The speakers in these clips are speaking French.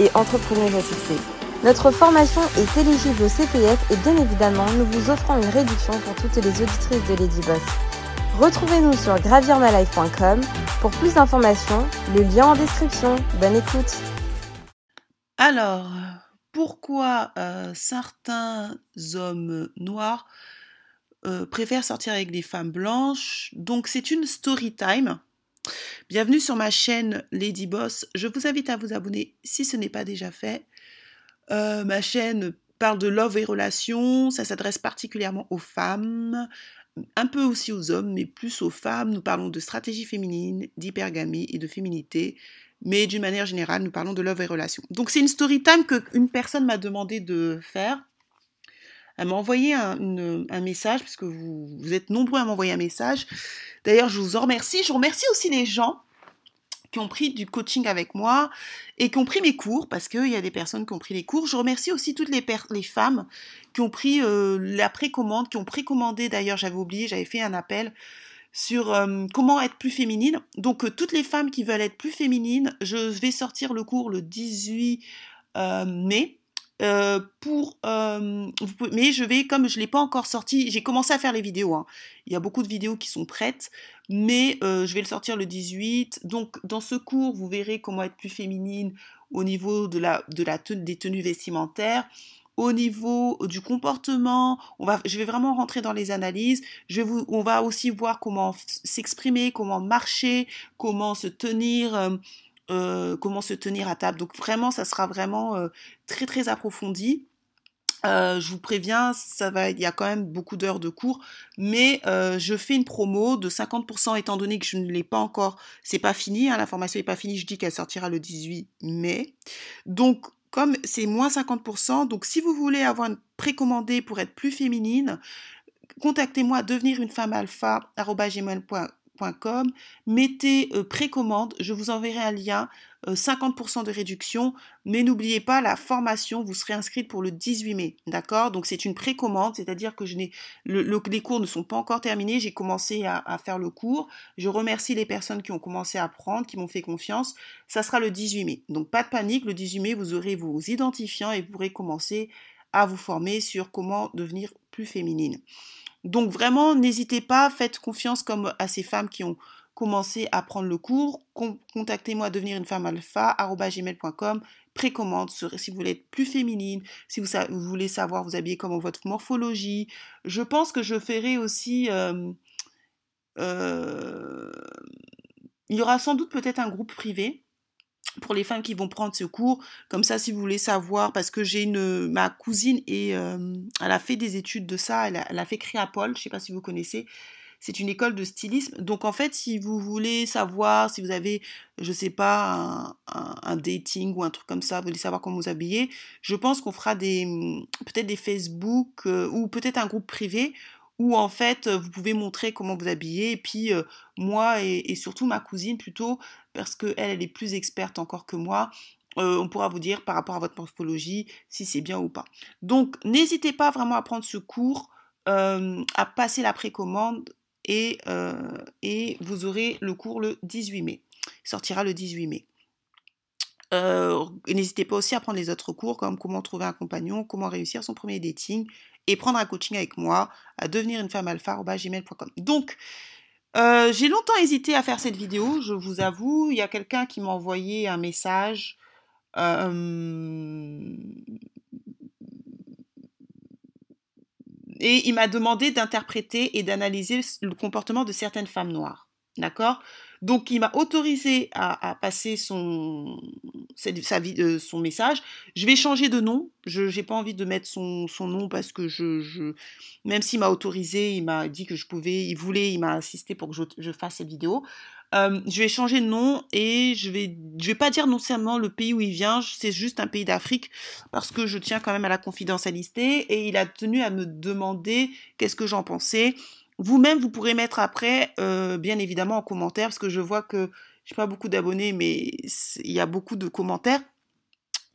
et entrepreneuse à. Notre formation est éligible au CPF et bien évidemment, nous vous offrons une réduction pour toutes les auditrices de Lady Boss. Retrouvez-nous sur gravirmalife.com pour plus d'informations, le lien en description. Bonne écoute. Alors, pourquoi euh, certains hommes noirs euh, préfèrent sortir avec des femmes blanches? Donc, c'est une story time. Bienvenue sur ma chaîne Lady Boss. Je vous invite à vous abonner si ce n'est pas déjà fait. Euh, ma chaîne parle de love et relations. Ça s'adresse particulièrement aux femmes, un peu aussi aux hommes, mais plus aux femmes. Nous parlons de stratégie féminine, d'hypergamie et de féminité. Mais d'une manière générale, nous parlons de love et relations. Donc c'est une story time qu'une personne m'a demandé de faire. Elle m'a envoyé un, message, puisque vous, vous êtes nombreux à m'envoyer un message. D'ailleurs, je vous en remercie. Je remercie aussi les gens qui ont pris du coaching avec moi et qui ont pris mes cours, parce qu'il y a des personnes qui ont pris les cours. Je remercie aussi toutes les, femmes qui ont pris euh, la précommande, qui ont précommandé, d'ailleurs j'avais oublié, j'avais fait un appel sur euh, comment être plus féminine. Donc euh, toutes les femmes qui veulent être plus féminines, je vais sortir le cours le 18 mai. Euh, pour, euh, mais je vais, comme je ne l'ai pas encore sorti, j'ai commencé à faire les vidéos. Hein. Il y a beaucoup de vidéos qui sont prêtes, mais euh, je vais le sortir le 18. Donc, dans ce cours, vous verrez comment être plus féminine au niveau de la, de la des tenues vestimentaires. Au niveau du comportement, on va, je vais vraiment rentrer dans les analyses. On va aussi voir comment s'exprimer, comment marcher, comment se tenir euh, comment se tenir à table. Donc vraiment, ça sera vraiment euh, très très approfondi. Euh, je vous préviens, ça va, il y a quand même beaucoup d'heures de cours, mais je fais une promo de 50% étant donné que je ne l'ai pas encore, c'est pas fini, hein, la formation n'est pas finie, je dis qu'elle sortira le 18 mai. Donc comme c'est moins 50%, donc si vous voulez avoir une précommandée pour être plus féminine, contactez-moi devenir une femme alpha mettez euh, précommande, je vous enverrai un lien, 50% euh, de réduction, mais n'oubliez pas la formation, vous serez inscrite pour le 18 mai, d'accord? Donc c'est une précommande, c'est-à-dire que les cours ne sont pas encore terminés, j'ai commencé à, faire le cours, je remercie les personnes qui ont commencé à prendre, qui m'ont fait confiance, ça sera le 18 mai, donc pas de panique, le 18 mai vous aurez vos identifiants et vous pourrez commencer à vous former sur comment devenir plus féminine. Donc vraiment, n'hésitez pas, faites confiance comme à ces femmes qui ont commencé à prendre le cours. Contactez-moi devenir une femme alpha, gmail.com, précommande si vous voulez être plus féminine, si vous, voulez savoir vous habiller comment votre morphologie. Je pense que je ferai aussi... Euh, euh, il y aura sans doute peut-être un groupe privé pour les femmes qui vont prendre ce cours. Comme ça, si vous voulez savoir, parce que j'ai une ma cousine et euh, elle a fait des études de ça. Elle a, elle a fait Créapol, je ne sais pas si vous connaissez. C'est une école de stylisme. Donc en fait, si vous voulez savoir, si vous avez, je sais pas, un, dating ou un truc comme ça, vous voulez savoir comment vous habiller, je pense qu'on fera des peut-être des Facebook euh, ou peut-être un groupe privé où en fait vous pouvez montrer comment vous habiller et puis moi et, surtout ma cousine plutôt parce qu'elle elle est plus experte encore que moi on pourra vous dire par rapport à votre morphologie si c'est bien ou pas. Donc n'hésitez pas vraiment à prendre ce cours à passer la précommande et, et vous aurez le cours le 18 mai il sortira le 18 mai. N'hésitez pas aussi à prendre les autres cours comme comment trouver un compagnon, comment réussir son premier dating, et prendre un coaching avec moi à devenir une femme alpha gmail.com. Donc, euh, j'ai longtemps hésité à faire cette vidéo, je vous avoue. Il y a quelqu'un qui m'a envoyé un message. Euh, et il m'a demandé d'interpréter et d'analyser le comportement de certaines femmes noires. D'accord? Donc, il m'a autorisé à, passer son, euh, son message. Je vais changer de nom. Je n'ai pas envie de mettre son, nom parce que je, même s'il m'a autorisé, il m'a dit que je pouvais, il voulait, il m'a insisté pour que je, fasse cette vidéo. Euh, je vais changer de nom et je vais, je vais pas dire non seulement le pays où il vient, c'est juste un pays d'Afrique parce que je tiens quand même à la confidentialité et il a tenu à me demander qu'est-ce que j'en pensais. Vous-même, vous pourrez mettre après, euh, bien évidemment, en commentaire parce que je vois que j'ai pas beaucoup d'abonnés, mais il y a beaucoup de commentaires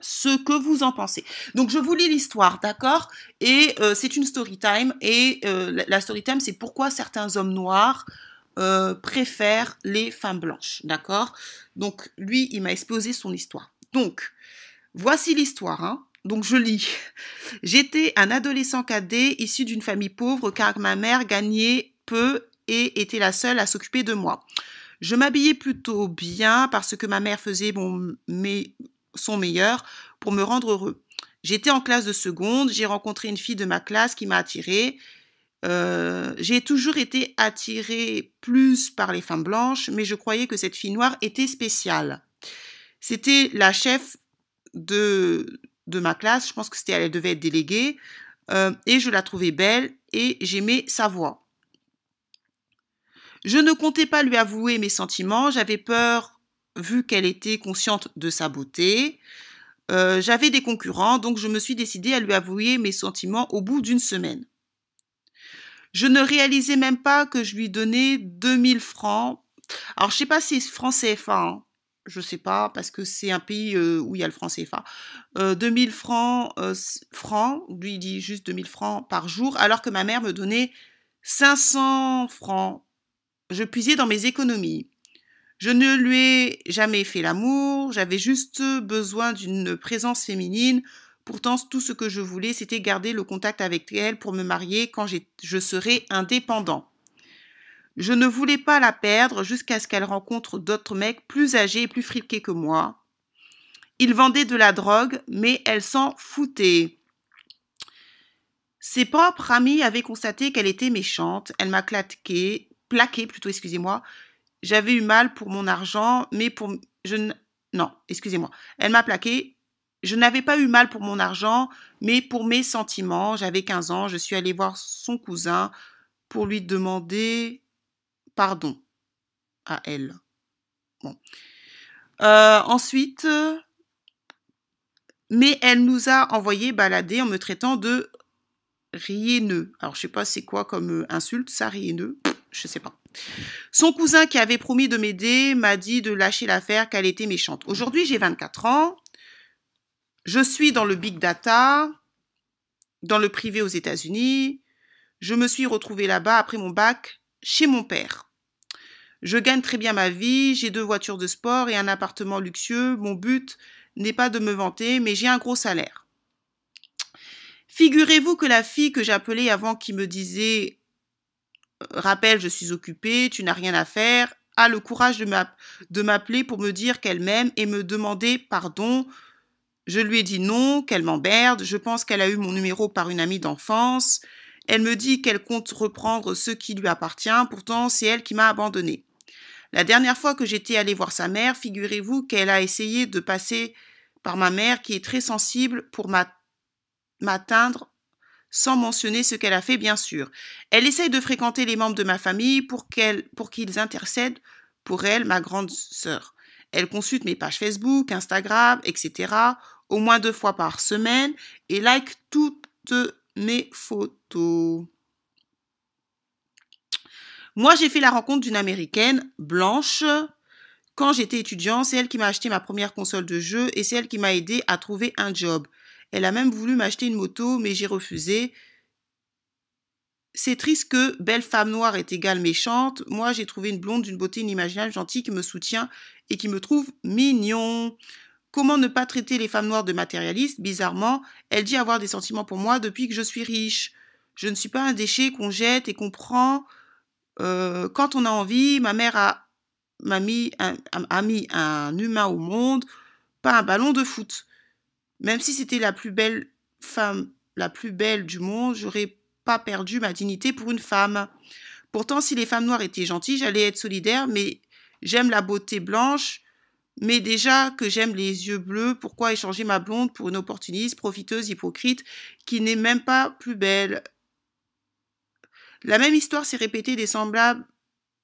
ce que vous en pensez. Donc je vous lis l'histoire, d'accord? Et euh, c'est une story time et euh, la story time c'est pourquoi certains hommes noirs euh, préfèrent les femmes blanches, d'accord? Donc lui, il m'a exposé son histoire. Donc voici l'histoire. Hein donc je lis. J'étais un adolescent cadet issu d'une famille pauvre car ma mère gagnait peu et était la seule à s'occuper de moi. Je m'habillais plutôt bien parce que ma mère faisait son meilleur pour me rendre heureux. J'étais en classe de seconde, j'ai rencontré une fille de ma classe qui m'a attirée. Euh, j'ai toujours été attirée plus par les femmes blanches, mais je croyais que cette fille noire était spéciale. C'était la chef de, de ma classe, je pense que c'était elle devait être déléguée, euh, et je la trouvais belle et j'aimais sa voix. Je ne comptais pas lui avouer mes sentiments, j'avais peur vu qu'elle était consciente de sa beauté. Euh, j'avais des concurrents, donc je me suis décidée à lui avouer mes sentiments au bout d'une semaine. Je ne réalisais même pas que je lui donnais 2000 francs. Alors, je sais pas si c'est franc CFA, hein. je sais pas, parce que c'est un pays euh, où il y a le franc CFA. 2000 francs, euh, francs, lui dit juste 2000 francs par jour, alors que ma mère me donnait 500 francs. Je puisais dans mes économies. Je ne lui ai jamais fait l'amour, j'avais juste besoin d'une présence féminine. Pourtant, tout ce que je voulais, c'était garder le contact avec elle pour me marier quand je serai indépendant. Je ne voulais pas la perdre jusqu'à ce qu'elle rencontre d'autres mecs plus âgés et plus friqués que moi. Ils vendaient de la drogue, mais elle s'en foutait. Ses propres amis avaient constaté qu'elle était méchante. Elle m'a claqué, plaqué plutôt, excusez-moi, j'avais eu mal pour mon argent, mais pour je non, excusez-moi. Elle m'a plaqué. Je n'avais pas eu mal pour mon argent, mais pour mes sentiments. J'avais 15 ans, je suis allée voir son cousin pour lui demander pardon à elle. Bon. Euh, ensuite, mais elle nous a envoyé balader en me traitant de rieneux. Alors, je sais pas c'est quoi comme euh, insulte, ça, rieneux. Je sais pas. Son cousin qui avait promis de m'aider m'a dit de lâcher l'affaire qu'elle était méchante. Aujourd'hui, j'ai 24 ans. Je suis dans le big data, dans le privé aux États-Unis. Je me suis retrouvée là-bas après mon bac chez mon père. Je gagne très bien ma vie, j'ai deux voitures de sport et un appartement luxueux. Mon but n'est pas de me vanter, mais j'ai un gros salaire. Figurez-vous que la fille que j'appelais avant qui me disait rappelle, je suis occupée, tu n'as rien à faire, a le courage de m'appeler pour me dire qu'elle m'aime et me demander pardon. Je lui ai dit non, qu'elle m'emmerde, je pense qu'elle a eu mon numéro par une amie d'enfance. Elle me dit qu'elle compte reprendre ce qui lui appartient, pourtant c'est elle qui m'a abandonné. La dernière fois que j'étais allée voir sa mère, figurez-vous qu'elle a essayé de passer par ma mère qui est très sensible pour m'atteindre sans mentionner ce qu'elle a fait, bien sûr. Elle essaye de fréquenter les membres de ma famille pour qu'ils intercèdent pour elle, ma grande sœur. Elle consulte mes pages Facebook, Instagram, etc. au moins deux fois par semaine et like toutes mes photos. Moi, j'ai fait la rencontre d'une américaine blanche quand j'étais étudiant. C'est elle qui m'a acheté ma première console de jeu et c'est elle qui m'a aidé à trouver un job. Elle a même voulu m'acheter une moto, mais j'ai refusé. C'est triste que belle femme noire est égale méchante. Moi, j'ai trouvé une blonde d'une beauté inimaginable, gentille, qui me soutient et qui me trouve mignon. Comment ne pas traiter les femmes noires de matérialistes? Bizarrement, elle dit avoir des sentiments pour moi depuis que je suis riche. Je ne suis pas un déchet qu'on jette et qu'on prend euh, quand on a envie. Ma mère a, mis a mis un humain au monde, pas un ballon de foot. Même si c'était la plus belle femme, la plus belle du monde, j'aurais pas perdu ma dignité pour une femme. Pourtant, si les femmes noires étaient gentilles, j'allais être solidaire, mais j'aime la beauté blanche. Mais déjà que j'aime les yeux bleus, pourquoi échanger ma blonde pour une opportuniste, profiteuse, hypocrite, qui n'est même pas plus belle? La même histoire s'est répétée des semblables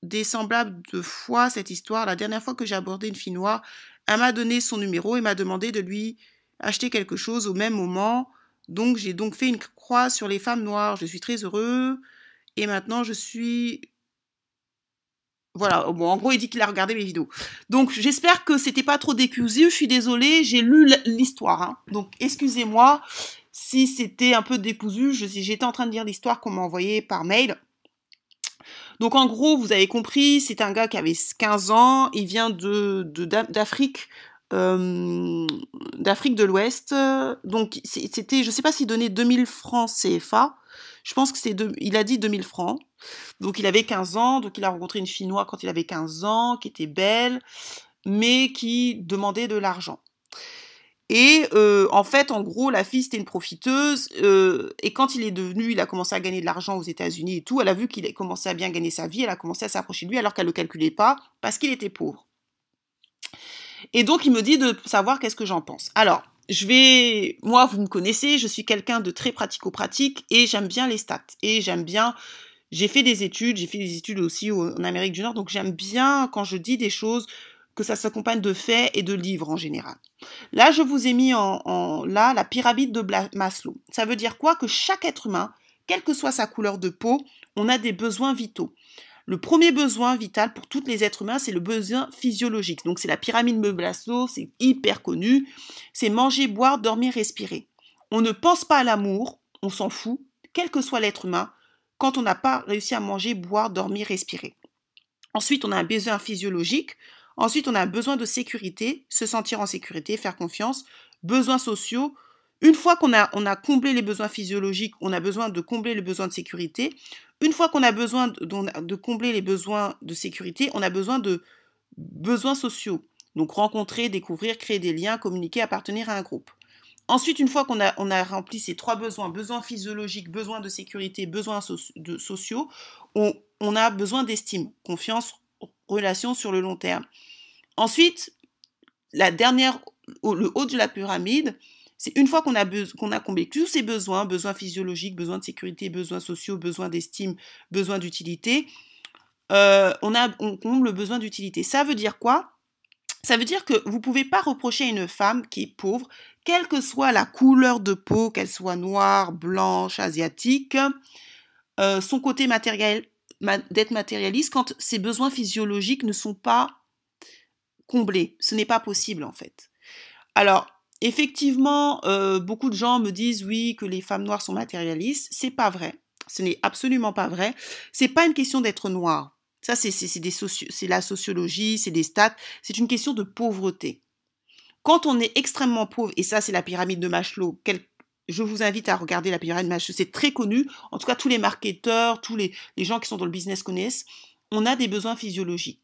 des semblables de fois cette histoire. La dernière fois que j'ai abordé une fille noire, elle m'a donné son numéro et m'a demandé de lui acheter quelque chose au même moment. Donc j'ai donc fait une croix sur les femmes noires. Je suis très heureux. Et maintenant je suis voilà, bon, en gros, il dit qu'il a regardé mes vidéos. Donc, j'espère que c'était pas trop décousu. Je suis désolée, j'ai lu l'histoire. Hein. Donc, excusez-moi si c'était un peu décousu. J'étais en train de lire l'histoire qu'on m'a envoyée par mail. Donc, en gros, vous avez compris, c'est un gars qui avait 15 ans. Il vient de d'Afrique. Euh, d'Afrique de l'Ouest. Donc, c'était, je sais pas s'il donnait 2000 francs CFA. Je pense que c'est, il a dit 2000 francs. Donc il avait 15 ans, donc il a rencontré une noire quand il avait 15 ans, qui était belle, mais qui demandait de l'argent. Et euh, en fait, en gros, la fille c'était une profiteuse. Euh, et quand il est devenu, il a commencé à gagner de l'argent aux États-Unis et tout. Elle a vu qu'il a commencé à bien gagner sa vie. Elle a commencé à s'approcher de lui alors qu'elle ne le calculait pas parce qu'il était pauvre. Et donc il me dit de savoir qu'est-ce que j'en pense. Alors, je vais, moi, vous me connaissez, je suis quelqu'un de très pratico-pratique et j'aime bien les stats et j'aime bien j'ai fait des études, j'ai fait des études aussi en Amérique du Nord, donc j'aime bien quand je dis des choses que ça s'accompagne de faits et de livres en général. Là, je vous ai mis en, là la pyramide de Maslow. Ça veut dire quoi? Que chaque être humain, quelle que soit sa couleur de peau, on a des besoins vitaux. Le premier besoin vital pour tous les êtres humains, c'est le besoin physiologique. Donc c'est la pyramide de Maslow, c'est hyper connu. C'est manger, boire, dormir, respirer. On ne pense pas à l'amour, on s'en fout, quel que soit l'être humain, quand on n'a pas réussi à manger, boire, dormir, respirer. Ensuite, on a un besoin physiologique. Ensuite, on a un besoin de sécurité, se sentir en sécurité, faire confiance. Besoins sociaux. Une fois qu'on a, on a comblé les besoins physiologiques, on a besoin de combler les besoins de sécurité. Une fois qu'on a besoin de, combler les besoins de sécurité, on a besoin de besoins sociaux. Donc rencontrer, découvrir, créer des liens, communiquer, appartenir à un groupe. Ensuite, une fois qu'on a, rempli ces trois besoins, besoins physiologiques, besoins de sécurité, besoins sociaux, on, a besoin d'estime, confiance, relation sur le long terme. Ensuite, la dernière, le haut de la pyramide, c'est une fois qu'on a, comblé tous ces besoins, besoins physiologiques, besoins de sécurité, besoins sociaux, besoins d'estime, besoins d'utilité, euh, on, on comble le besoin d'utilité. Ça veut dire quoi? Ça veut dire que vous ne pouvez pas reprocher à une femme qui est pauvre, quelle que soit la couleur de peau, qu'elle soit noire, blanche, asiatique, euh, son côté matériel, d'être matérialiste quand ses besoins physiologiques ne sont pas comblés. Ce n'est pas possible en fait. Alors, effectivement, euh, beaucoup de gens me disent oui que les femmes noires sont matérialistes. C'est pas vrai. Ce n'est absolument pas vrai. C'est pas une question d'être noire. Ça, c'est la sociologie, c'est des stats. C'est une question de pauvreté. Quand on est extrêmement pauvre, et ça, c'est la pyramide de Maslow, je vous invite à regarder la pyramide de Maslow, c'est très connu. En tout cas, tous les marketeurs, tous les, les gens qui sont dans le business connaissent. On a des besoins physiologiques.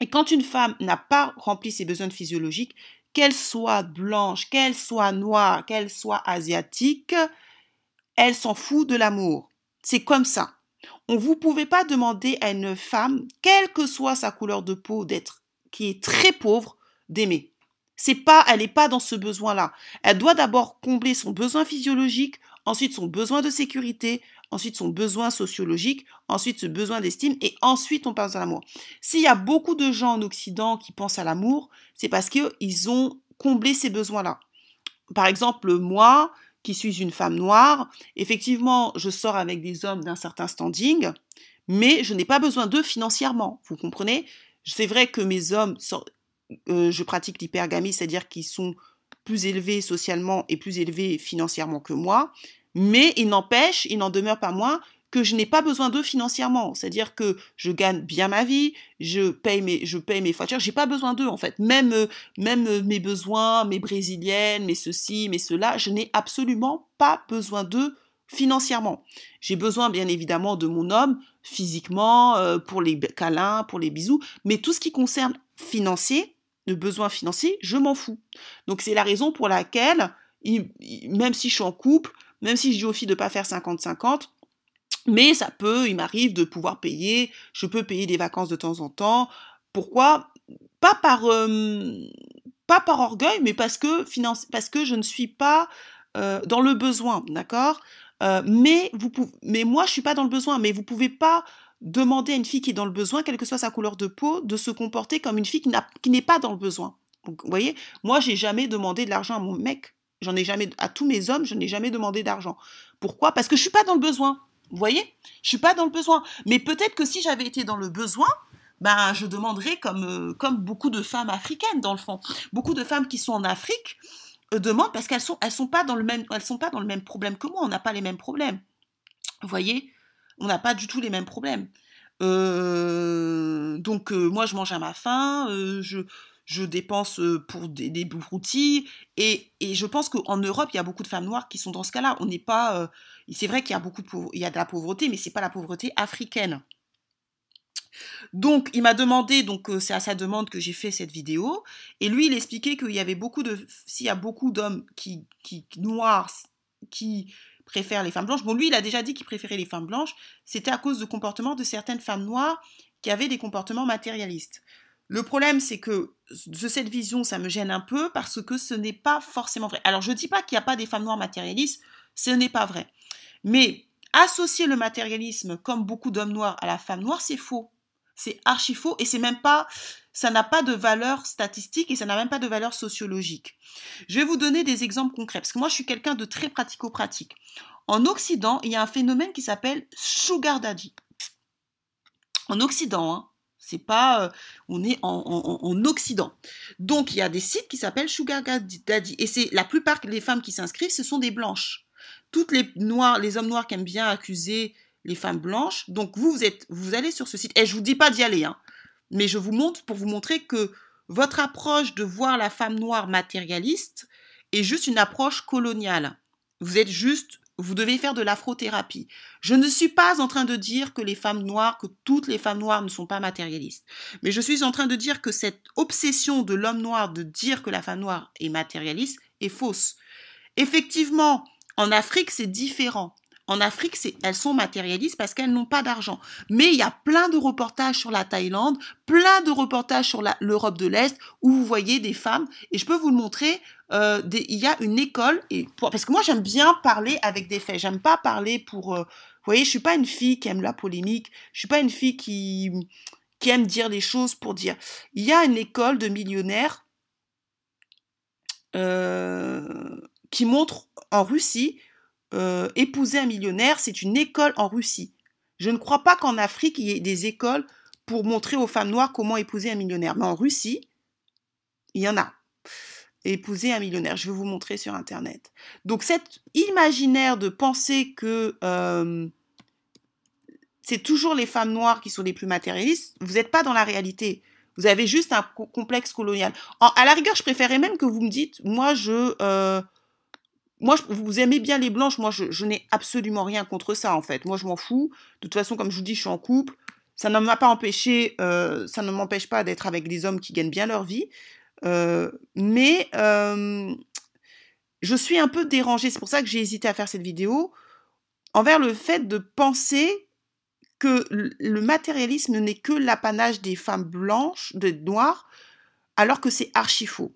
Et quand une femme n'a pas rempli ses besoins physiologiques, qu'elle soit blanche, qu'elle soit noire, qu'elle soit asiatique, elle s'en fout de l'amour. C'est comme ça. On vous pouvez pas demander à une femme, quelle que soit sa couleur de peau, d'être qui est très pauvre, d'aimer. C'est pas, elle n'est pas dans ce besoin-là. Elle doit d'abord combler son besoin physiologique, ensuite son besoin de sécurité, ensuite son besoin sociologique, ensuite ce besoin d'estime, et ensuite on pense à l'amour. S'il y a beaucoup de gens en Occident qui pensent à l'amour, c'est parce qu'ils ont comblé ces besoins-là. Par exemple, moi, qui suis une femme noire, effectivement, je sors avec des hommes d'un certain standing, mais je n'ai pas besoin d'eux financièrement. Vous comprenez? C'est vrai que mes hommes, euh, je pratique l'hypergamie, c'est-à-dire qu'ils sont plus élevés socialement et plus élevés financièrement que moi, mais il n'empêche, il n'en demeure pas moins que je n'ai pas besoin d'eux financièrement. C'est-à-dire que je gagne bien ma vie, je paye mes, je paye mes factures, j'ai pas besoin d'eux en fait. Même, même mes besoins, mes brésiliennes, mes ceci, mes cela, je n'ai absolument pas besoin d'eux financièrement. J'ai besoin bien évidemment de mon homme physiquement, euh, pour les câlins, pour les bisous, mais tout ce qui concerne financier, de besoins financiers, je m'en fous. Donc c'est la raison pour laquelle, même si je suis en couple, même si je dis aux filles de pas faire 50-50, mais ça peut, il m'arrive de pouvoir payer, je peux payer des vacances de temps en temps. Pourquoi? Pas par, euh, pas par orgueil, mais parce que, finance, parce que je ne suis pas euh, dans le besoin, d'accord? Euh, mais, vous mais moi, je suis pas dans le besoin, mais vous pouvez pas demander à une fille qui est dans le besoin, quelle que soit sa couleur de peau, de se comporter comme une fille qui n'est pas dans le besoin. Vous voyez, moi, j'ai jamais demandé de l'argent à mon mec. J'en ai jamais, à tous mes hommes, je n'ai jamais demandé d'argent. Pourquoi? Parce que je suis pas dans le besoin. Vous voyez? Je suis pas dans le besoin. Mais peut-être que si j'avais été dans le besoin, ben, je demanderais comme, euh, comme beaucoup de femmes africaines, dans le fond. Beaucoup de femmes qui sont en Afrique euh, demandent parce qu'elles sont, sont pas dans le même, elles sont pas dans le même problème que moi. On n'a pas les mêmes problèmes. Vous voyez? On n'a pas du tout les mêmes problèmes. Euh, donc, moi, je mange à ma faim. je, je dépense pour des, des broutilles. Et, et, je pense qu'en Europe, il y a beaucoup de femmes noires qui sont dans ce cas-là. On n'est pas. c'est vrai qu'il y a beaucoup de, il y a de la pauvreté, mais c'est pas la pauvreté africaine. Donc, il m'a demandé, donc c'est à sa demande que j'ai fait cette vidéo, et lui, il expliquait qu'il y avait beaucoup de, s'il y a beaucoup d'hommes qui, qui noirs, qui préfèrent les femmes blanches. Bon, lui, il a déjà dit qu'il préférait les femmes blanches. C'était à cause du comportement de certaines femmes noires qui avaient des comportements matérialistes. Le problème, c'est que de cette vision, ça me gêne un peu parce que ce n'est pas forcément vrai. Alors, je ne dis pas qu'il n'y a pas des femmes noires matérialistes, ce n'est pas vrai. Mais associer le matérialisme comme beaucoup d'hommes noirs à la femme noire, c'est faux. C'est archi faux et c'est même pas, ça n'a pas de valeur statistique et ça n'a même pas de valeur sociologique. Je vais vous donner des exemples concrets parce que moi je suis quelqu'un de très pratico-pratique. En Occident, il y a un phénomène qui s'appelle sugar daddy. En Occident, hein, c'est pas, euh, on est en, Occident. Donc il y a des sites qui s'appellent sugar daddy et c'est la plupart des femmes qui s'inscrivent, ce sont des blanches. Toutes les noirs, les hommes noirs qui aiment bien accuser les femmes blanches. Donc vous, vous êtes, vous allez sur ce site. Et je vous dis pas d'y aller, hein, mais je vous montre pour vous montrer que votre approche de voir la femme noire matérialiste est juste une approche coloniale. Vous êtes juste, vous devez faire de l'afrothérapie. Je ne suis pas en train de dire que les femmes noires, que toutes les femmes noires ne sont pas matérialistes. Mais je suis en train de dire que cette obsession de l'homme noir de dire que la femme noire est matérialiste est fausse. Effectivement, en Afrique, c'est différent. En Afrique, elles sont matérialistes parce qu'elles n'ont pas d'argent. Mais il y a plein de reportages sur la Thaïlande, plein de reportages sur l'Europe de l'Est où vous voyez des femmes. Et je peux vous le montrer. Euh, il y a une école et parce que moi j'aime bien parler avec des faits. J'aime pas parler pour. Euh, vous voyez, je suis pas une fille qui aime la polémique. Je suis pas une fille qui qui aime dire les choses pour dire. Il y a une école de millionnaires euh, qui montre en Russie épouser un millionnaire, c'est une école en Russie. Je ne crois pas qu'en Afrique, il y ait des écoles pour montrer aux femmes noires comment épouser un millionnaire. Mais en Russie, il y en a. Épouser un millionnaire, je vais vous montrer sur Internet. Donc cet imaginaire de penser que euh, c'est toujours les femmes noires qui sont les plus matérialistes, vous n'êtes pas dans la réalité. Vous avez juste un complexe colonial. à la rigueur, je préférerais même que vous me dites, moi, je, euh, moi, vous aimez bien les blanches, moi, je, n'ai absolument rien contre ça, en fait. Moi, je m'en fous. De toute façon, comme je vous dis, je suis en couple. Ça ne m'a pas empêché, euh, ça ne m'empêche pas d'être avec des hommes qui gagnent bien leur vie. Euh, mais je suis un peu dérangée. C'est pour ça que j'ai hésité à faire cette vidéo envers le fait de penser que le matérialisme n'est que l'apanage des femmes blanches, des noires, alors que c'est archi faux.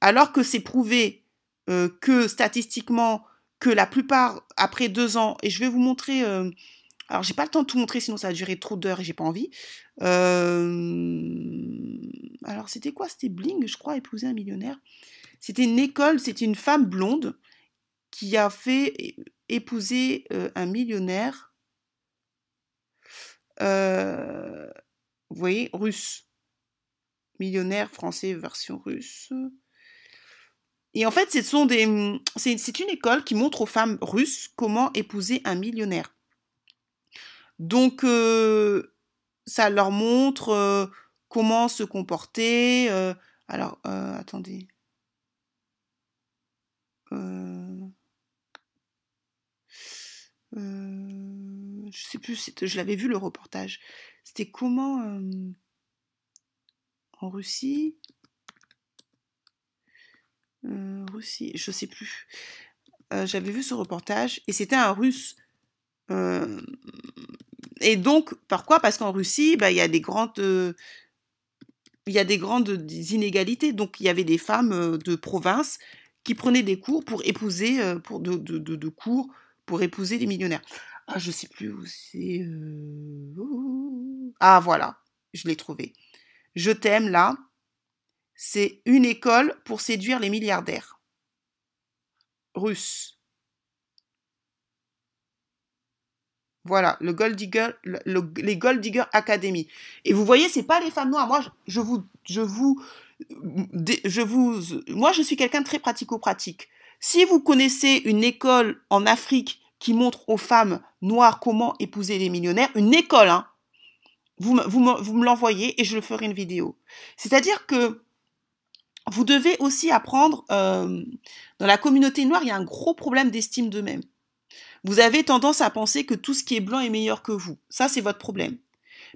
Alors que c'est prouvé euh, que statistiquement, que la plupart, après deux ans, et je vais vous montrer, alors j'ai pas le temps de tout montrer, sinon ça va durer trop d'heures et j'ai pas envie. Euh, alors c'était quoi? C'était Bling, je crois, épouser un millionnaire. C'était une école, c'était une femme blonde qui a fait épouser un millionnaire. vous voyez, russe. Millionnaire français version russe. Et en fait, c'est une école qui montre aux femmes russes comment épouser un millionnaire. Donc, ça leur montre comment se comporter. Alors, attendez. je sais plus, je l'avais vu le reportage. C'était comment en Russie? Russie, je sais plus. J'avais vu ce reportage et c'était un russe. Et donc, pourquoi? Parce qu'en Russie, bah, il y a des grandes. il y a des grandes inégalités. Donc, il y avait des femmes de province qui prenaient des cours pour épouser, pour de, de, de, cours pour épouser des millionnaires. Ah, je sais plus où c'est. euh, Ah, voilà, je l'ai trouvé. Je t'aime là. C'est une école pour séduire les milliardaires russes. Voilà, le Gold Digger, le- le- les Gold Digger Academy. Et vous voyez, c'est pas les femmes noires. Moi, je, vous, je vous, je vous, moi, je suis quelqu'un de très pratico-pratique. Si vous connaissez une école en Afrique qui montre aux femmes noires comment épouser les millionnaires, une école, hein, vous, vous, me- vous me l'envoyez et je le ferai une vidéo. C'est-à-dire que vous devez aussi apprendre, euh, dans la communauté noire, il y a un gros problème d'estime d'eux-mêmes. Vous avez tendance à penser que tout ce qui est blanc est meilleur que vous. Ça, c'est votre problème.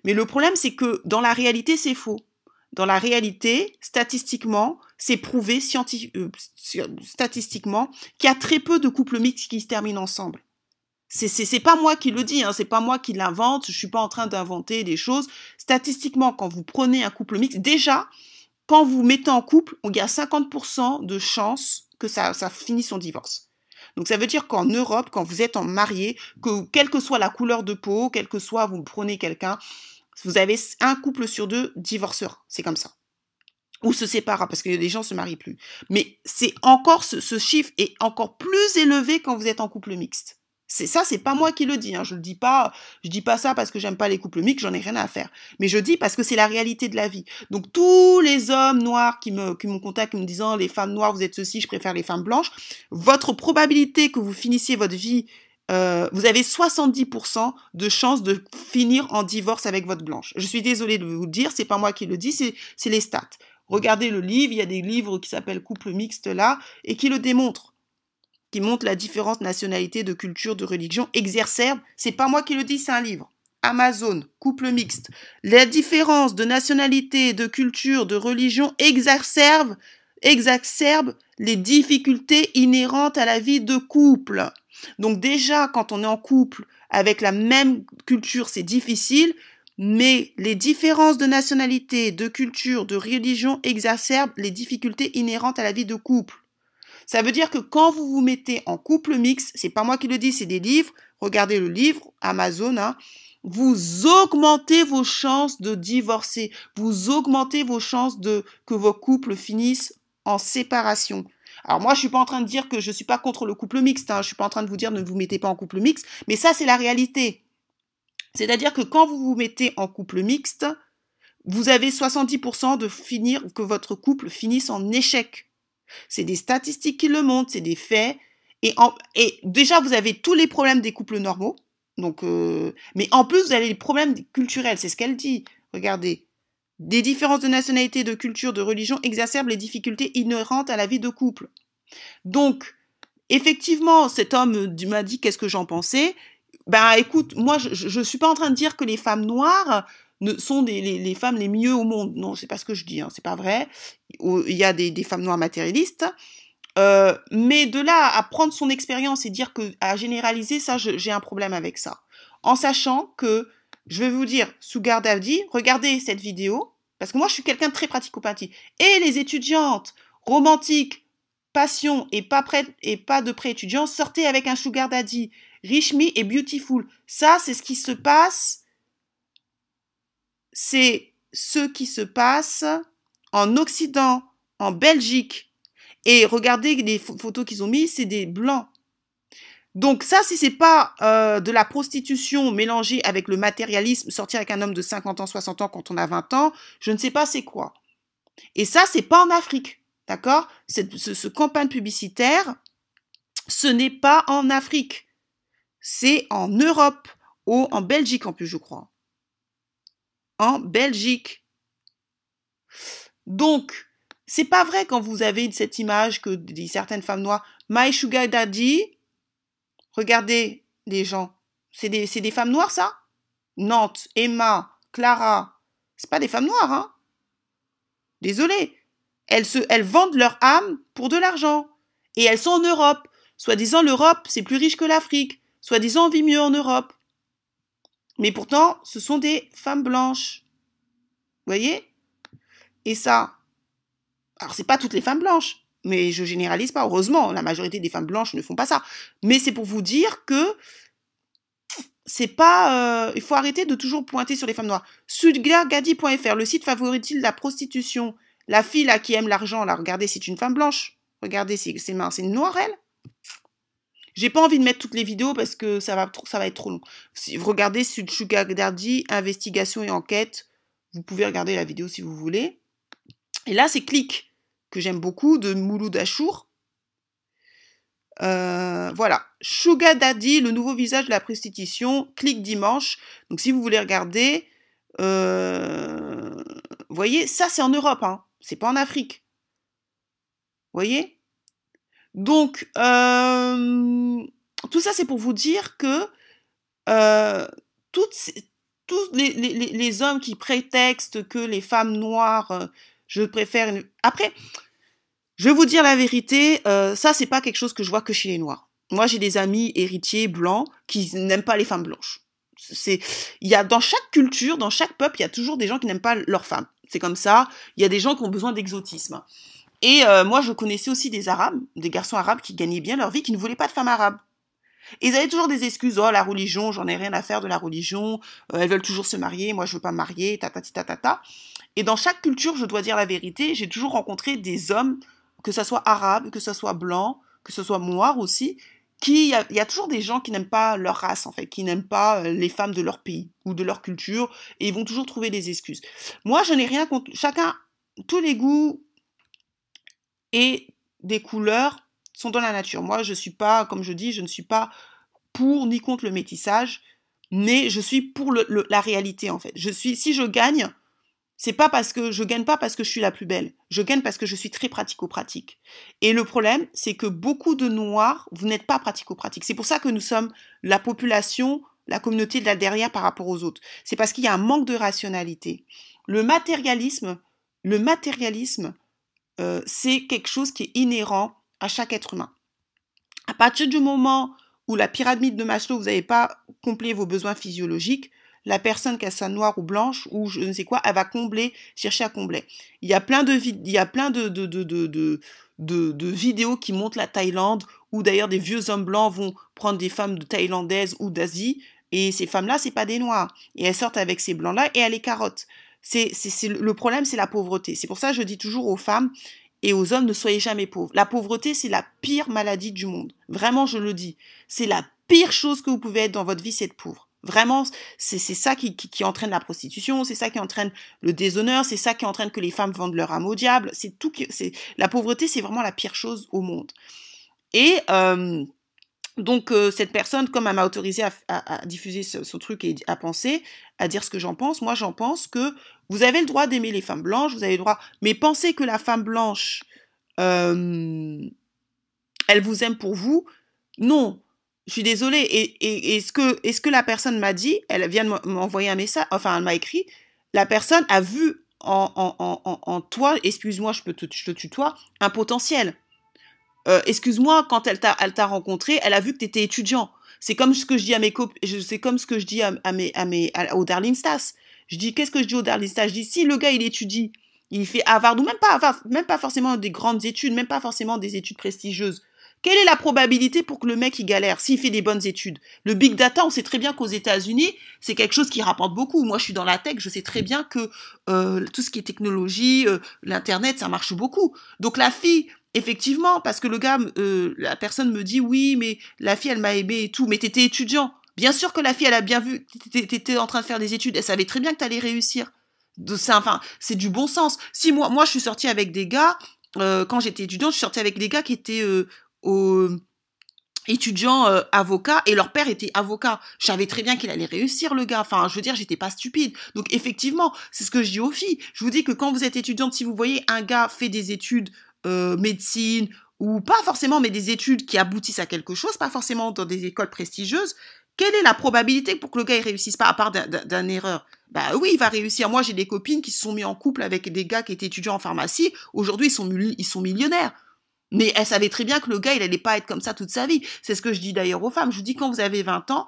Mais le problème, c'est que dans la réalité, c'est faux. Dans la réalité, statistiquement, c'est prouvé euh, statistiquement qu'il y a très peu de couples mixtes qui se terminent ensemble. C'est pas moi qui le dis, hein, c'est pas moi qui l'invente. Je suis pas en train d'inventer des choses. Statistiquement, quand vous prenez un couple mixte, déjà, quand vous mettez en couple, il y a 50% de chances que ça, ça finisse en divorce. Donc ça veut dire qu'en Europe, quand vous êtes en marié, que quelle que soit la couleur de peau, quel que soit vous prenez quelqu'un, vous avez un couple sur deux divorcera. C'est comme ça. Ou se séparera parce que les gens se marient plus. Mais c'est encore ce, ce chiffre est encore plus élevé quand vous êtes en couple mixte. C'est ça, c'est pas moi qui le dis. Hein. Je le dis pas. Je dis pas ça parce que j'aime pas les couples mixtes. J'en ai rien à faire. Mais je dis parce que c'est la réalité de la vie. Donc tous les hommes noirs qui me qui me contactent, en me disant les femmes noires vous êtes ceci, je préfère les femmes blanches. Votre probabilité que vous finissiez votre vie, euh, vous avez 70% de chances de finir en divorce avec votre blanche. Je suis désolée de vous le dire, c'est pas moi qui le dis, c'est c'est les stats. Regardez le livre, il y a des livres qui s'appellent Couple mixte là et qui le démontrent qui montre la différence nationalité, de culture, de religion, exacerbe, c'est pas moi qui le dis, c'est un livre. Amazon, couple mixte. La différence de nationalité, de culture, de religion exacerbe, exacerbe les difficultés inhérentes à la vie de couple. Donc déjà, quand on est en couple avec la même culture, c'est difficile, mais les différences de nationalité, de culture, de religion exacerbent les difficultés inhérentes à la vie de couple. Ça veut dire que quand vous vous mettez en couple mixte, c'est pas moi qui le dis, c'est des livres. Regardez le livre, Amazon, hein, vous augmentez vos chances de divorcer, vous augmentez vos chances de que vos couples finissent en séparation. Alors moi, je suis pas en train de dire que je suis pas contre le couple mixte. Hein, je suis pas en train de vous dire ne vous mettez pas en couple mixte, mais ça c'est la réalité. C'est-à-dire que quand vous vous mettez en couple mixte, vous avez 70% de finir que votre couple finisse en échec. C'est des statistiques qui le montrent, c'est des faits. Et, en, et déjà, vous avez tous les problèmes des couples normaux. Donc, euh, mais en plus, vous avez les problèmes culturels. C'est ce qu'elle dit. Regardez. Des différences de nationalité, de culture, de religion exacerbent les difficultés inhérentes à la vie de couple. Donc, effectivement, cet homme m'a dit qu'est-ce que j'en pensais. Ben, écoute, moi, je ne suis pas en train de dire que les femmes noires ne, sont des, les, femmes les mieux au monde. Non, c'est pas ce que je dis, hein, c'est pas vrai. Il y a des, femmes noires matérialistes. Euh, mais de là à prendre son expérience et dire que à généraliser, ça, j'ai un problème avec ça. En sachant que, je vais vous dire, Sugar Daddy, regardez cette vidéo, parce que moi, je suis quelqu'un de très pratico-pratique. Et les étudiantes romantiques, passion et pas, et pas de pré-étudiants, sortez avec un Sugar Daddy, rich me et beautiful. Ça, c'est ce qui se passe c'est ce qui se passe en Occident, en Belgique. Et regardez les photos qu'ils ont mis, c'est des blancs. Donc ça, si c'est pas euh, de la prostitution mélangée avec le matérialisme, sortir avec un homme de 50 ans, 60 ans quand on a 20 ans, je ne sais pas c'est quoi. Et ça, c'est pas en Afrique, d'accord? Ce, ce campagne publicitaire, ce n'est pas en Afrique. C'est en Europe, ou en Belgique en plus, je crois en Belgique. Donc, c'est pas vrai quand vous avez cette image que certaines femmes noires, My Sugar Daddy, regardez les gens, c'est des, femmes noires ça? Nantes, Emma, Clara, c'est pas des femmes noires, hein? Désolé. Elles, se, elles vendent leur âme pour de l'argent. Et elles sont en Europe. Soi-disant, l'Europe, c'est plus riche que l'Afrique. Soi-disant, on vit mieux en Europe. Mais pourtant, ce sont des femmes blanches. Vous voyez? Et ça, alors c'est pas toutes les femmes blanches, mais je généralise pas. Heureusement, la majorité des femmes blanches ne font pas ça. Mais c'est pour vous dire que c'est pas. il faut arrêter de toujours pointer sur les femmes noires. Sudgargadi.fr, le site favorise la prostitution? La fille là qui aime l'argent, là, regardez, c'est une femme blanche. Regardez ses mains, c'est une noire elle? J'ai pas envie de mettre toutes les vidéos parce que ça va, être trop long. Si vous regardez Sugar Daddy, investigation et enquête, vous pouvez regarder la vidéo si vous voulez. Et là, c'est Click, que j'aime beaucoup, de Mouloud Achour. Euh, voilà. Sugar Daddy, le nouveau visage de la prostitution, Click dimanche. Donc si vous voulez regarder, euh, voyez, ça c'est en Europe, hein. c'est pas en Afrique. Voyez? Donc, euh, tout ça, c'est pour vous dire que euh, tous les, hommes qui prétextent que les femmes noires, euh, je préfère... Après, je vais vous dire la vérité, ça, c'est pas quelque chose que je vois que chez les noirs. Moi, j'ai des amis héritiers blancs qui n'aiment pas les femmes blanches. Il y a dans chaque culture, dans chaque peuple, il y a toujours des gens qui n'aiment pas leurs femmes. C'est comme ça. Il y a des gens qui ont besoin d'exotisme. Et euh, moi, je connaissais aussi des Arabes, des garçons arabes qui gagnaient bien leur vie, qui ne voulaient pas de femmes arabes. Et ils avaient toujours des excuses, oh la religion, j'en ai rien à faire de la religion, euh, elles veulent toujours se marier, moi je veux pas me marier, ta ta ta ta ta. Et dans chaque culture, je dois dire la vérité, j'ai toujours rencontré des hommes, que ce soit arabes, que ce soit blancs, que ce soit noirs aussi, qui, il y, a toujours des gens qui n'aiment pas leur race en fait, qui n'aiment pas euh, les femmes de leur pays ou de leur culture, et ils vont toujours trouver des excuses. Moi, je n'ai rien contre, chacun, tous les goûts, et des couleurs sont dans la nature. Moi, je suis pas, comme je dis, je ne suis pas pour ni contre le métissage, mais je suis pour la réalité en fait. Je suis, si je gagne, c'est pas parce que je gagne pas parce que je suis la plus belle. Je gagne parce que je suis très pratico-pratique. Et le problème, c'est que beaucoup de noirs, vous n'êtes pas pratico-pratique. C'est pour ça que nous sommes la population, la communauté de la derrière par rapport aux autres. C'est parce qu'il y a un manque de rationalité. Le matérialisme, le matérialisme euh, c'est quelque chose qui est inhérent à chaque être humain. À partir du moment où la pyramide de Maslow, vous n'avez pas complété vos besoins physiologiques, la personne, qu'elle soit noire ou blanche ou je ne sais quoi, elle va combler, chercher à combler. Il y a plein de, vidéos qui montrent la Thaïlande, où d'ailleurs des vieux hommes blancs vont prendre des femmes thaïlandaises ou d'Asie, et ces femmes-là, c'est pas des noirs. Et elles sortent avec ces blancs-là et elles les carottent. C'est, le problème, c'est la pauvreté. C'est pour ça que je dis toujours aux femmes et aux hommes, ne soyez jamais pauvres. La pauvreté, c'est la pire maladie du monde. Vraiment, je le dis. C'est la pire chose que vous pouvez être dans votre vie, c'est être pauvre. Vraiment, c'est, c'est ça qui, qui, entraîne la prostitution, c'est ça qui entraîne le déshonneur, c'est ça qui entraîne que les femmes vendent leur âme au diable. C'est tout. C'est la pauvreté, c'est vraiment la pire chose au monde. Et euh, donc euh, cette personne, comme elle m'a autorisé à, diffuser son truc et à penser, à dire ce que j'en pense, moi j'en pense que vous avez le droit d'aimer les femmes blanches, vous avez le droit, mais pensez que la femme blanche, euh, elle vous aime pour vous, non. Je suis désolée. Et, et, ce que, que la personne m'a dit, elle vient de m'envoyer un message, enfin elle m'a écrit, la personne a vu en, en, toi, excuse-moi, je peux te, je te tutoie, un potentiel. Euh, excuse-moi, quand elle t'a rencontré, elle a vu que tu étais étudiant. C'est comme ce que je dis à mes c'est comme ce que je dis à, mes, à mes, au Darling Stas. Je dis, qu'est-ce que je dis au Darling Stas? Je dis, si le gars, il étudie, il fait Harvard, ou même pas même pas forcément des grandes études, même pas forcément des études prestigieuses. Quelle est la probabilité pour que le mec il galère s'il fait des bonnes études? Le big data, on sait très bien qu'aux États-Unis, c'est quelque chose qui rapporte beaucoup. Moi, je suis dans la tech, je sais très bien que euh, tout ce qui est technologie, euh, l'internet, ça marche beaucoup. Donc la fille, effectivement, parce que le gars, euh, la personne me dit oui, mais la fille, elle m'a aimé et tout, mais t'étais étudiant. Bien sûr que la fille, elle a bien vu, t'étais en train de faire des études, elle savait très bien que t'allais réussir. C'est enfin, c'est du bon sens. Si moi, je suis sortie avec des gars euh, quand j'étais étudiante, je suis sortie avec des gars qui étaient euh, étudiants avocats et leur père était avocat. Je savais très bien qu'il allait réussir le gars. Enfin, je veux dire, j'étais pas stupide. Donc effectivement, c'est ce que je dis aux filles. Je vous dis que quand vous êtes étudiante, si vous voyez un gars fait des études euh, médecine ou pas forcément, mais des études qui aboutissent à quelque chose, pas forcément dans des écoles prestigieuses, quelle est la probabilité pour que le gars il réussisse pas à part d'un erreur? Bah oui, il va réussir. Moi, j'ai des copines qui se sont mis en couple avec des gars qui étaient étudiants en pharmacie. Aujourd'hui, ils sont, ils sont millionnaires. Mais elles savaient très bien que le gars, il allait pas être comme ça toute sa vie. C'est ce que je dis d'ailleurs aux femmes. Je dis quand vous avez 20 ans,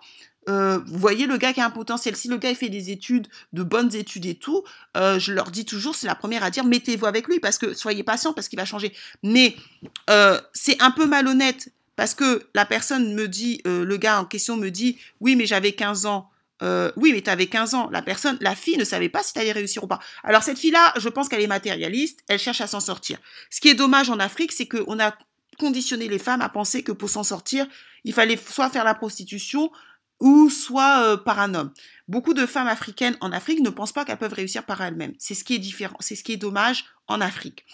euh, vous voyez le gars qui a un potentiel. Si le gars il fait des études, de bonnes études et tout, euh, je leur dis toujours, c'est la première à dire, mettez-vous avec lui parce que soyez patient parce qu'il va changer. Mais euh, c'est un peu malhonnête parce que la personne me dit, le gars en question me dit, oui, mais j'avais 15 ans. Oui, mais tu avais 15 ans. La personne, la fille ne savait pas si tu allais réussir ou pas. Alors cette fille-là, je pense qu'elle est matérialiste, elle cherche à s'en sortir. Ce qui est dommage en Afrique, c'est qu'on a conditionné les femmes à penser que pour s'en sortir, il fallait soit faire la prostitution ou soit euh, par un homme. Beaucoup de femmes africaines en Afrique ne pensent pas qu'elles peuvent réussir par elles-mêmes. C'est ce qui est différent, c'est ce qui est dommage en Afrique.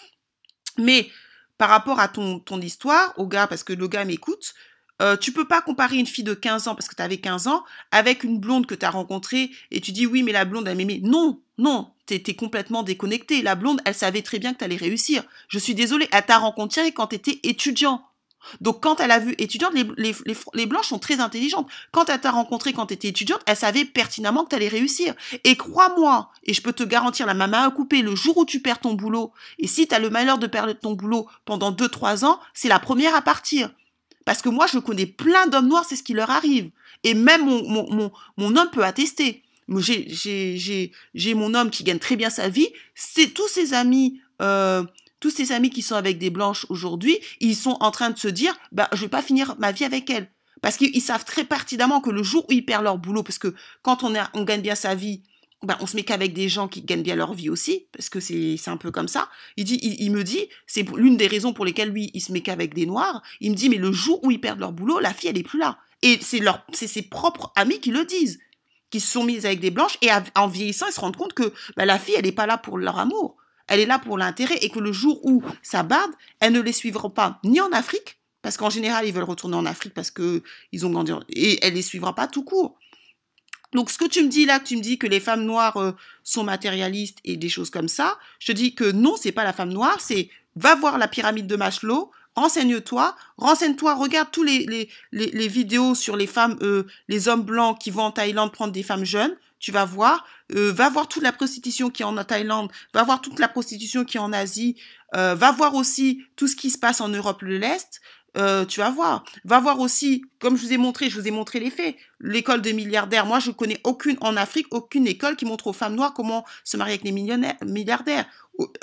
Mais par rapport à ton, ton histoire, au gars, parce que le gars m'écoute, euh, tu peux pas comparer une fille de 15 ans, parce que tu avais 15 ans, avec une blonde que tu as rencontrée, et tu dis oui, mais la blonde, elle m'aimait. Non, non, étais complètement déconnecté. La blonde, elle savait très bien que tu allais réussir. Je suis désolée, elle t'a rencontré quand tu étais étudiant. Donc quand elle a vu étudiante, les, blanches sont très intelligentes. Quand elle t'a rencontré quand tu étais étudiante, elle savait pertinemment que tu allais réussir. Et crois-moi, et je peux te garantir, la maman a coupé le jour où tu perds ton boulot, et si tu as le malheur de perdre ton boulot pendant 2-3 ans, c'est la première à partir. Parce que moi, je connais plein d'hommes noirs, c'est ce qui leur arrive. Et même mon homme peut attester. J'ai mon homme qui gagne très bien sa vie. C'est tous ses amis... Euh, tous ces amis qui sont avec des blanches aujourd'hui, ils sont en train de se dire, bah, je vais pas finir ma vie avec elles. Parce qu'ils savent très pertinemment que le jour où ils perdent leur boulot, parce que quand on, gagne bien sa vie, bah, on se met qu'avec des gens qui gagnent bien leur vie aussi, parce que c'est un peu comme ça. Il dit, il, me dit, c'est l'une des raisons pour lesquelles lui, il se met qu'avec des noirs. Il me dit, mais le jour où ils perdent leur boulot, la fille, elle est plus là. Et c'est ses propres amis qui le disent, qui se sont mis avec des blanches, et en vieillissant, ils se rendent compte que bah, la fille, elle n'est pas là pour leur amour elle est là pour l'intérêt et que le jour où ça barde, elles ne les suivront pas ni en Afrique, parce qu'en général, ils veulent retourner en Afrique parce que ils ont grandi, et elle les suivra pas tout court. Donc, ce que tu me dis là, tu me dis que les femmes noires euh, sont matérialistes et des choses comme ça, je te dis que non, c'est pas la femme noire, c'est va voir la pyramide de Maslow, renseigne-toi, renseigne-toi, regarde tous les, les, les, vidéos sur les femmes, euh, les hommes blancs qui vont en Thaïlande prendre des femmes jeunes, tu vas voir, euh, va voir toute la prostitution qui est en Thaïlande, va voir toute la prostitution qui est en Asie, euh, va voir aussi tout ce qui se passe en Europe de l'Est, euh, tu vas voir. Va voir aussi, comme je vous ai montré, je vous ai montré les faits, l'école des milliardaires. Moi, je connais aucune, en Afrique, aucune école qui montre aux femmes noires comment se marier avec les milliardaires.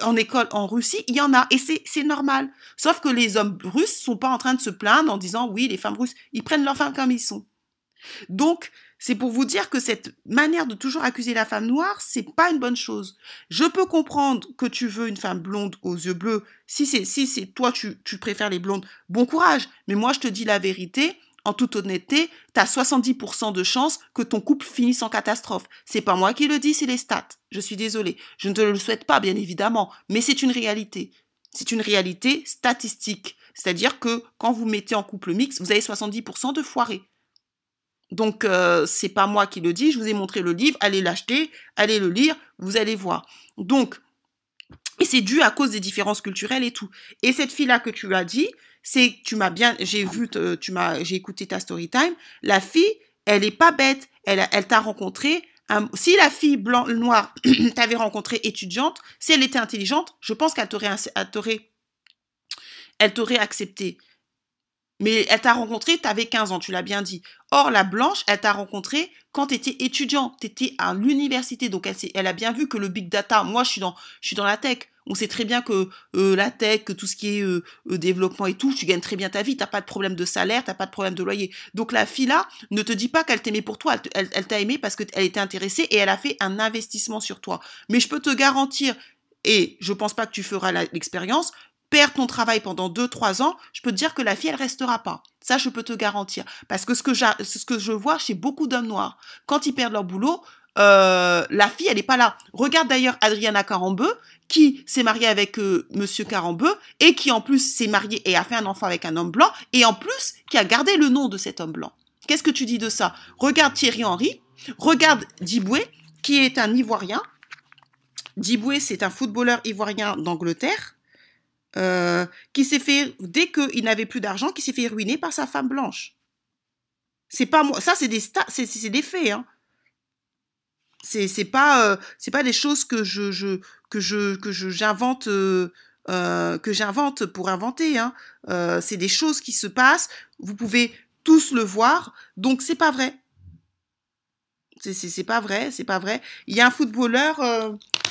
En école, en Russie, il y en a, et c'est normal. Sauf que les hommes russes sont pas en train de se plaindre en disant, oui, les femmes russes, ils prennent leurs femmes comme ils sont. Donc, c'est pour vous dire que cette manière de toujours accuser la femme noire, c'est pas une bonne chose. Je peux comprendre que tu veux une femme blonde aux yeux bleus. Si c'est, si c'est toi, tu, préfères les blondes, bon courage. Mais moi, je te dis la vérité. En toute honnêteté, tu as 70% de chances que ton couple finisse en catastrophe. C'est pas moi qui le dis, c'est les stats. Je suis désolée. Je ne te le souhaite pas, bien évidemment. Mais c'est une réalité. C'est une réalité statistique. C'est-à-dire que quand vous mettez en couple mixte, vous avez 70% de foirés. Donc euh, c'est pas moi qui le dis, je vous ai montré le livre, allez l'acheter, allez le lire, vous allez voir. Donc et c'est dû à cause des différences culturelles et tout. Et cette fille là que tu as dit, c'est tu m'as bien j'ai vu tu m'as j'ai écouté ta story time, la fille, elle est pas bête, elle t'a rencontré si la fille blanc noire t'avait rencontré étudiante, si elle était intelligente, je pense qu'elle t'aurait elle t'aurait accepté. Mais elle t'a rencontré, tu avais 15 ans, tu l'as bien dit. Or, la blanche, elle t'a rencontré quand tu étais étudiant, tu étais à l'université. Donc, elle, a bien vu que le big data, moi, je suis dans, la tech. On sait très bien que euh, la tech, que tout ce qui est euh, euh, développement et tout, tu gagnes très bien ta vie. T'as pas de problème de salaire, t'as pas de problème de loyer. Donc la fille là ne te dit pas qu'elle t'aimait pour toi. Elle, elle t'a aimé parce qu'elle était intéressée et elle a fait un investissement sur toi. Mais je peux te garantir, et je pense pas que tu feras l'expérience, perds ton travail pendant 2-3 ans, je peux te dire que la fille, elle restera pas. Ça, je peux te garantir. Parce que ce que, ce que je vois chez beaucoup d'hommes noirs, quand ils perdent leur boulot, euh, la fille, elle n'est pas là. Regarde d'ailleurs Adriana Carambeu, qui s'est mariée avec euh, Monsieur Carambeu, et qui en plus s'est mariée et a fait un enfant avec un homme blanc, et en plus qui a gardé le nom de cet homme blanc. Qu'est-ce que tu dis de ça? Regarde Thierry Henry, regarde Diboué, qui est un Ivoirien. Diboué, c'est un footballeur ivoirien d'Angleterre euh, qui s'est fait, dès qu'il n'avait plus d'argent, qui s'est fait ruiner par sa femme blanche. C'est pas moi, ça c'est des c'est des faits. Hein. C'est c'est pas euh, c'est pas des choses que je, je que je que je j'invente euh, que j'invente pour inventer. Hein. c'est des choses qui se passent. Vous pouvez tous le voir, donc c'est pas vrai. C'est pas vrai, c'est pas vrai. Il y a un footballeur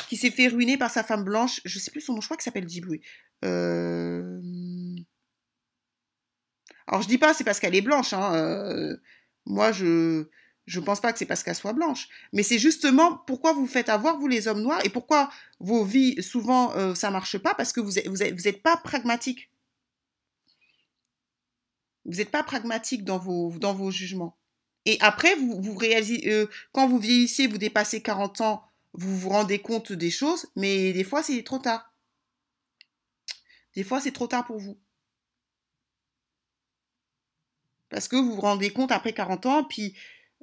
qui s'est fait ruiner par sa femme blanche. Je sais plus son nom, je crois qu'il s'appelle Djiboué. Euh, Alors je dis pas c'est parce qu'elle est blanche, hein, euh, moi je je pense pas que c'est parce qu'elle soit blanche, mais c'est justement pourquoi vous faites avoir vous les hommes noirs et pourquoi vos vies souvent euh, ça marche pas? Parce que vous êtes, vous vous êtes pas pragmatique. Vous n'êtes pas pragmatique dans vos dans vos jugements. Et après vous vous réalisez euh, quand vous vieillissez, vous dépassez 40 ans, vous vous rendez compte des choses, mais des fois c'est trop tard. Des fois c'est trop tard pour vous. Parce que vous vous rendez compte après 40 ans, puis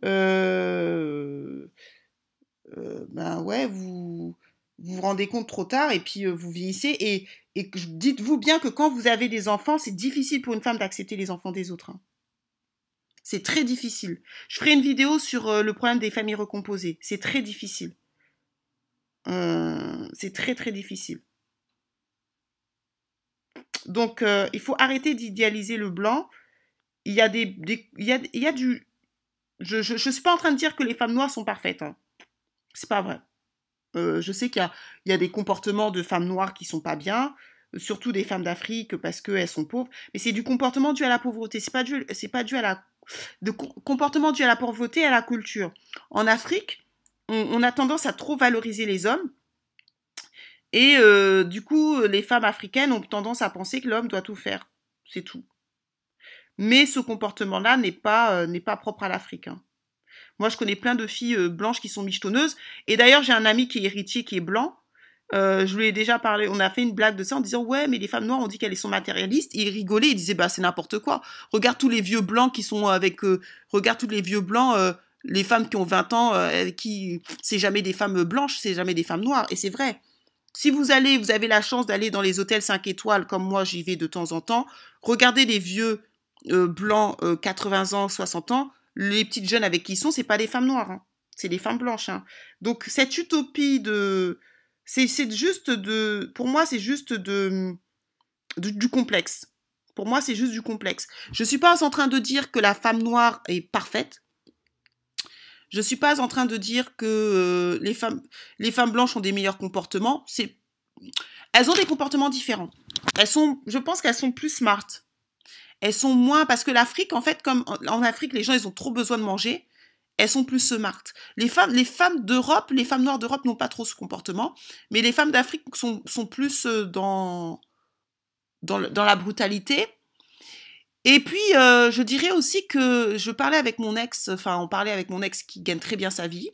euh, euh, ben ouais, vous vous rendez compte trop tard et puis euh, vous vieillissez et, dites-vous bien que quand vous avez des enfants, c'est difficile pour une femme d'accepter les enfants des autres. Hein. C'est très difficile. Je ferai une vidéo sur le problème des familles recomposées. C'est très difficile. C'est très très difficile. Donc il faut arrêter d'idéaliser le blanc. Il y a des, il, y a, il y a du je ne suis pas en train de dire que les femmes noires sont parfaites. Hein. C'est pas vrai. Euh, je sais qu'il y, y a, des comportements de femmes noires qui sont pas bien, surtout des femmes d'Afrique parce qu'elles sont pauvres. Mais c'est du comportement dû à la pauvreté. C'est pas dû, c'est pas dû à la de comportement dû à la pauvreté et à la culture. En Afrique, on, a tendance à trop valoriser les hommes. Et euh, du coup, les femmes africaines ont tendance à penser que l'homme doit tout faire. C'est tout. Mais ce comportement-là n'est pas, euh, propre à l'Afrique. Hein. Moi, je connais plein de filles euh, blanches qui sont michetonneuses. Et d'ailleurs, j'ai un ami qui est héritier, qui est blanc. Je lui ai déjà parlé, on a fait une blague de ça en disant ouais mais les femmes noires on dit qu'elles sont matérialistes. il rigolait, il disait bah c'est n'importe quoi. Regarde tous les vieux blancs qui sont avec, regarde tous les vieux blancs, les femmes qui ont 20 ans, qui c'est jamais des femmes blanches, c'est jamais des femmes noires. Et c'est vrai. Si vous allez, vous avez la chance d'aller dans les hôtels 5 étoiles comme moi j'y vais de temps en temps, regardez les vieux euh, blancs, 80 euh, ans, 60 ans, les petites jeunes avec qui ils sont, c'est pas des femmes noires, hein. c'est des femmes blanches. Hein. Donc cette utopie de, c'est juste de, pour moi c'est juste de, du complexe. Pour moi c'est juste du complexe. Je suis pas en train de dire que la femme noire est parfaite. Je suis pas en train de dire que euh, les femmes, les femmes blanches ont des meilleurs comportements. C'est, elles ont des comportements différents. Elles sont, je pense qu'elles sont plus smart elles sont moins parce que l'Afrique, en fait, comme en Afrique, les gens ils ont trop besoin de manger, elles sont plus smart. Les femmes, les femmes d'Europe, les femmes noires d'Europe n'ont pas trop ce comportement, mais les femmes d'Afrique sont, sont plus euh, dans, dans, dans la brutalité. Et puis, euh, je dirais aussi que je parlais avec mon ex, enfin, on parlait avec mon ex qui gagne très bien sa vie.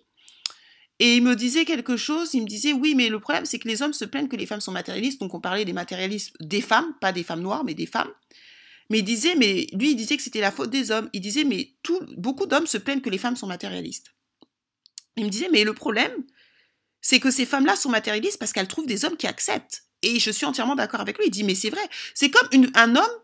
Et il me disait quelque chose, il me disait oui, mais le problème c'est que les hommes se plaignent que les femmes sont matérialistes, donc on parlait des matérialistes des femmes, pas des femmes noires, mais des femmes. Mais il disait, mais lui, il disait que c'était la faute des hommes. Il disait, mais beaucoup d'hommes se plaignent que les femmes sont matérialistes. Il me disait, mais le problème, c'est que ces femmes-là sont matérialistes parce qu'elles trouvent des hommes qui acceptent. Et je suis entièrement d'accord avec lui. Il dit, mais c'est vrai. C'est comme un homme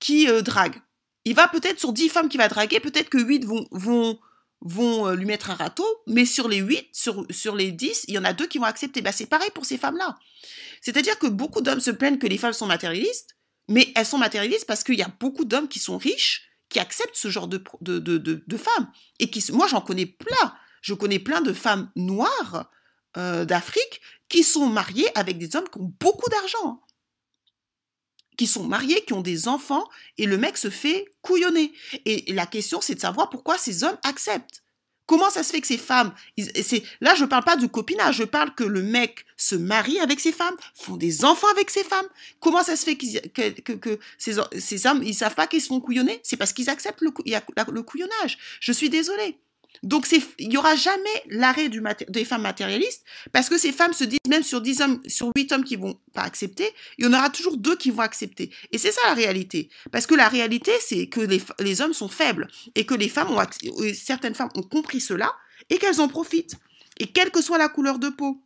qui euh, drague. Il va peut-être sur 10 femmes qu'il va draguer, peut-être que 8 vont, vont, vont euh, lui mettre un râteau, mais sur les 8, sur, sur les 10, il y en a deux qui vont accepter. Ben, c'est pareil pour ces femmes-là. C'est-à-dire que beaucoup d'hommes se plaignent que les femmes sont matérialistes, mais elles sont matérialistes parce qu'il y a beaucoup d'hommes qui sont riches, qui acceptent ce genre de, de, de, de, femmes. Et qui, moi, j'en connais plein. Je connais plein de femmes noires euh, d'Afrique qui sont mariées avec des hommes qui ont beaucoup d'argent. Qui sont mariés, qui ont des enfants, et le mec se fait couillonner. Et la question, c'est de savoir pourquoi ces hommes acceptent. Comment ça se fait que ces femmes, là je parle pas du copinage, je parle que le mec se marie avec ses femmes, font des enfants avec ses femmes. Comment ça se fait que, ces, ces, hommes ils savent pas qu'ils se font couillonner? C'est parce qu'ils acceptent le couillonnage. Je suis désolée. Donc il n'y aura jamais l'arrêt des femmes matérialistes parce que ces femmes se disent même sur 10 hommes, sur 8 hommes qui vont pas accepter, il y en aura toujours deux qui vont accepter. Et c'est ça la réalité. Parce que la réalité, c'est que les, hommes sont faibles et que les femmes ont, certaines femmes ont compris cela et qu'elles en profitent. Et quelle que soit la couleur de peau,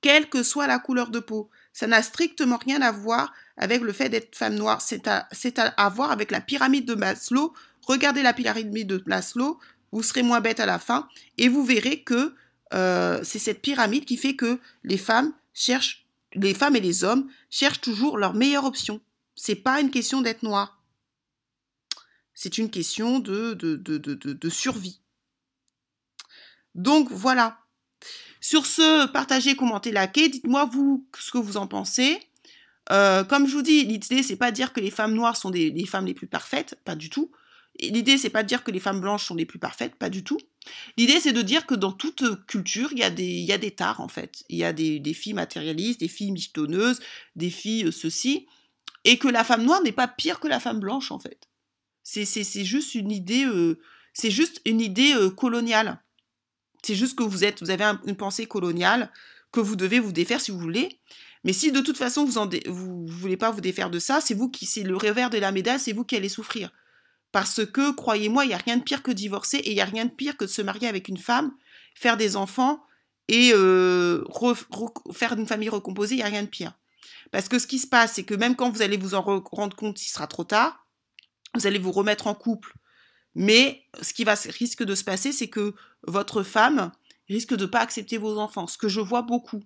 quelle que soit la couleur de peau, ça n'a strictement rien à voir avec le fait d'être femme noire. C'est à, à, à voir avec la pyramide de Maslow. Regardez la pyramide de Maslow vous serez moins bête à la fin, et vous verrez que euh, c'est cette pyramide qui fait que les femmes cherchent, les femmes et les hommes cherchent toujours leur meilleure option. C'est pas une question d'être noir. C'est une question de, survie. Donc voilà. Sur ce, partagez, commentez, likez. Dites-moi vous ce que vous en pensez. Euh, comme je vous dis, l'idée, c'est pas dire que les femmes noires sont les femmes les plus parfaites, pas du tout. L'idée, c'est pas de dire que les femmes blanches sont les plus parfaites, pas du tout. L'idée, c'est de dire que dans toute culture, il y a des, y a des tares, en fait. Il y a des, filles matérialistes, des filles michetonneuses, des filles euh, ceci, et que la femme noire n'est pas pire que la femme blanche, en fait. C'est juste une idée, euh, c'est juste une idée euh, coloniale. C'est juste que vous êtes, vous avez une pensée coloniale que vous devez vous défaire si vous voulez. Mais si de toute façon vous ne voulez pas vous défaire de ça, c'est vous qui, c'est le revers de la médaille, c'est vous qui allez souffrir. Parce que, croyez-moi, il n'y a rien de pire que divorcer et il n'y a rien de pire que de se marier avec une femme, faire des enfants et euh, faire une famille recomposée, il n'y a rien de pire. Parce que ce qui se passe, c'est que même quand vous allez vous en rendre compte, il sera trop tard, vous allez vous remettre en couple. Mais ce qui risque de se passer, c'est que votre femme risque de ne pas accepter vos enfants, ce que je vois beaucoup.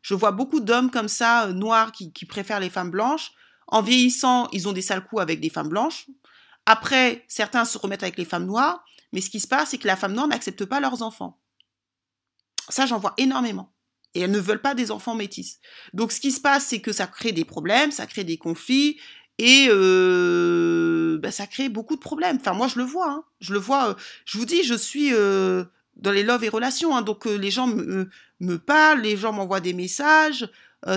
Je vois beaucoup d'hommes comme ça, euh, noirs, qui, préfèrent les femmes blanches. En vieillissant, ils ont des sales coups avec des femmes blanches. Après, certains se remettent avec les femmes noires. Mais ce qui se passe, c'est que la femme noire n'accepte pas leurs enfants. Ça, j'en vois énormément. Et elles ne veulent pas des enfants métis. Donc, ce qui se passe, c'est que ça crée des problèmes, ça crée des conflits, et euh, bah, ça crée beaucoup de problèmes. Enfin, moi, je le vois. Hein. Je le vois. Euh, je vous dis, je suis euh, dans les love et relations. Hein. donc, les gens me, parlent, les gens m'envoient des messages.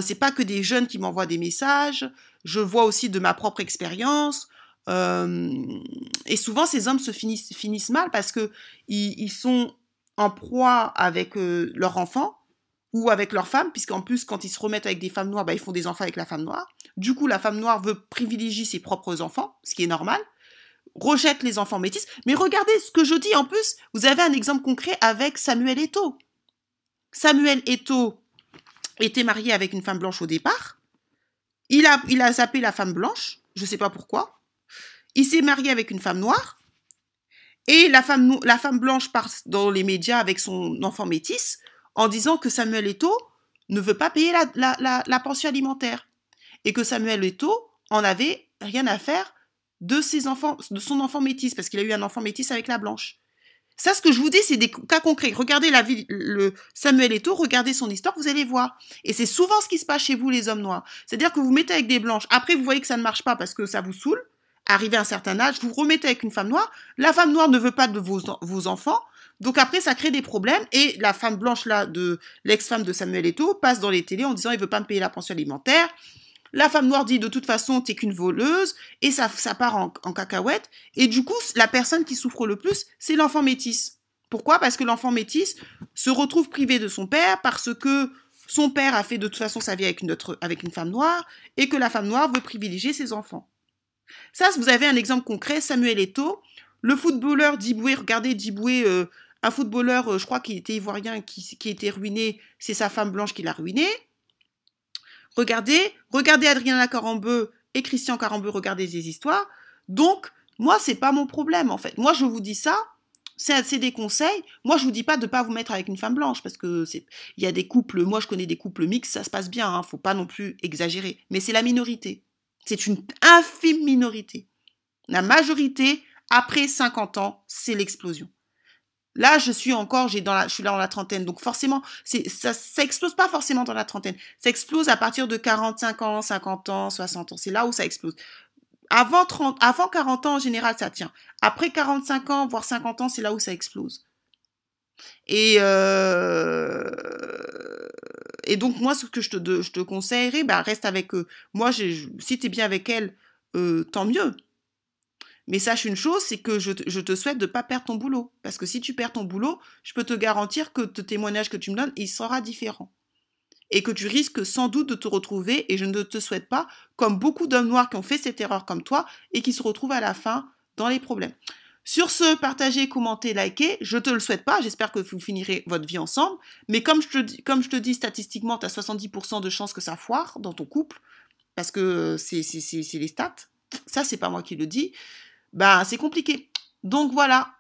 c'est pas que des jeunes qui m'envoient des messages. Je vois aussi de ma propre expérience. Et souvent, ces hommes se finissent, mal parce que ils, sont en proie avec leur enfant ou avec leur femme, puisqu'en plus, quand ils se remettent avec des femmes noires, bah, ils font des enfants avec la femme noire. Du coup, la femme noire veut privilégier ses propres enfants, ce qui est normal, rejette les enfants métis. Mais regardez ce que je dis en plus, vous avez un exemple concret avec Samuel Eto. Samuel Eto était marié avec une femme blanche au départ. Il a, il a zappé la femme blanche, je ne sais pas pourquoi. Il s'est marié avec une femme noire. Et la femme, la femme blanche part dans les médias avec son enfant métis en disant que Samuel Eto ne veut pas payer la, pension alimentaire et que Samuel Eto en avait rien à faire de ses enfants, de son enfant métis, parce qu'il a eu un enfant métis avec la blanche. Ça, ce que je vous dis, c'est des cas concrets. Regardez la le Samuel Eto, regardez son histoire, vous allez voir. Et c'est souvent ce qui se passe chez vous, les hommes noirs. C'est-à-dire que vous mettez avec des blanches. Après, vous voyez que ça ne marche pas parce que ça vous saoule. Arrivé à un certain âge, vous remettez avec une femme noire. La femme noire ne veut pas de vos, enfants. Donc après, ça crée des problèmes et la femme blanche là de l'ex-femme de Samuel Eto'o passe dans les télés en disant il veut pas me payer la pension alimentaire. La femme noire dit de toute façon t'es qu'une voleuse et ça, part en, en cacahuète et du coup la personne qui souffre le plus c'est l'enfant métis. Pourquoi? Parce que l'enfant métis se retrouve privé de son père parce que son père a fait de toute façon sa vie avec une femme noire et que la femme noire veut privilégier ses enfants. Ça, vous avez un exemple concret, Samuel Eto'o, le footballeur Diboué, regardez Diboué, euh, un footballeur, euh, je crois qu'il était ivoirien, qui, était ruiné, c'est sa femme blanche qui l'a ruiné. Regardez, regardez Adrien Carambeu et Christian Carambeu, regardez ces histoires. Donc, moi, c'est pas mon problème, en fait. Moi, je vous dis ça, c'est des conseils. Moi, je vous dis pas de pas vous mettre avec une femme blanche, parce que c'est, il y a des couples, moi, je connais des couples mixtes, ça se passe bien, hein, faut pas non plus exagérer. Mais c'est la minorité. C'est une infime minorité. La majorité, après 50 ans, c'est l'explosion. Là, je suis encore, j'ai la, je suis là dans la trentaine, donc forcément, ça, ça explose pas forcément dans la trentaine. Ça explose à partir de 45 ans, 50 ans, 60 ans. C'est là où ça explose. Avant 30, avant 40 ans, en général, ça tient. Après 45 ans, voire 50 ans, c'est là où ça explose. Et, euh, et donc, moi, ce que je te, je conseillerais, bah, reste avec eux. Moi, si tu es bien avec elle, euh, tant mieux. Mais sache une chose, c'est que je, te souhaite de ne pas perdre ton boulot. Parce que si tu perds ton boulot, je peux te garantir que le témoignage que tu me donnes, il sera différent. Et que tu risques sans doute de te retrouver, et je ne te souhaite pas, comme beaucoup d'hommes noirs qui ont fait cette erreur comme toi, et qui se retrouvent à la fin dans les problèmes. Sur ce, partagez, commentez, likez. Je te le souhaite pas. J'espère que vous finirez votre vie ensemble. Mais comme je te dis, statistiquement, tu as 70% de chances que ça foire dans ton couple. Parce que c'est les stats. Ça, c'est pas moi qui le dis bah c'est compliqué. Donc voilà,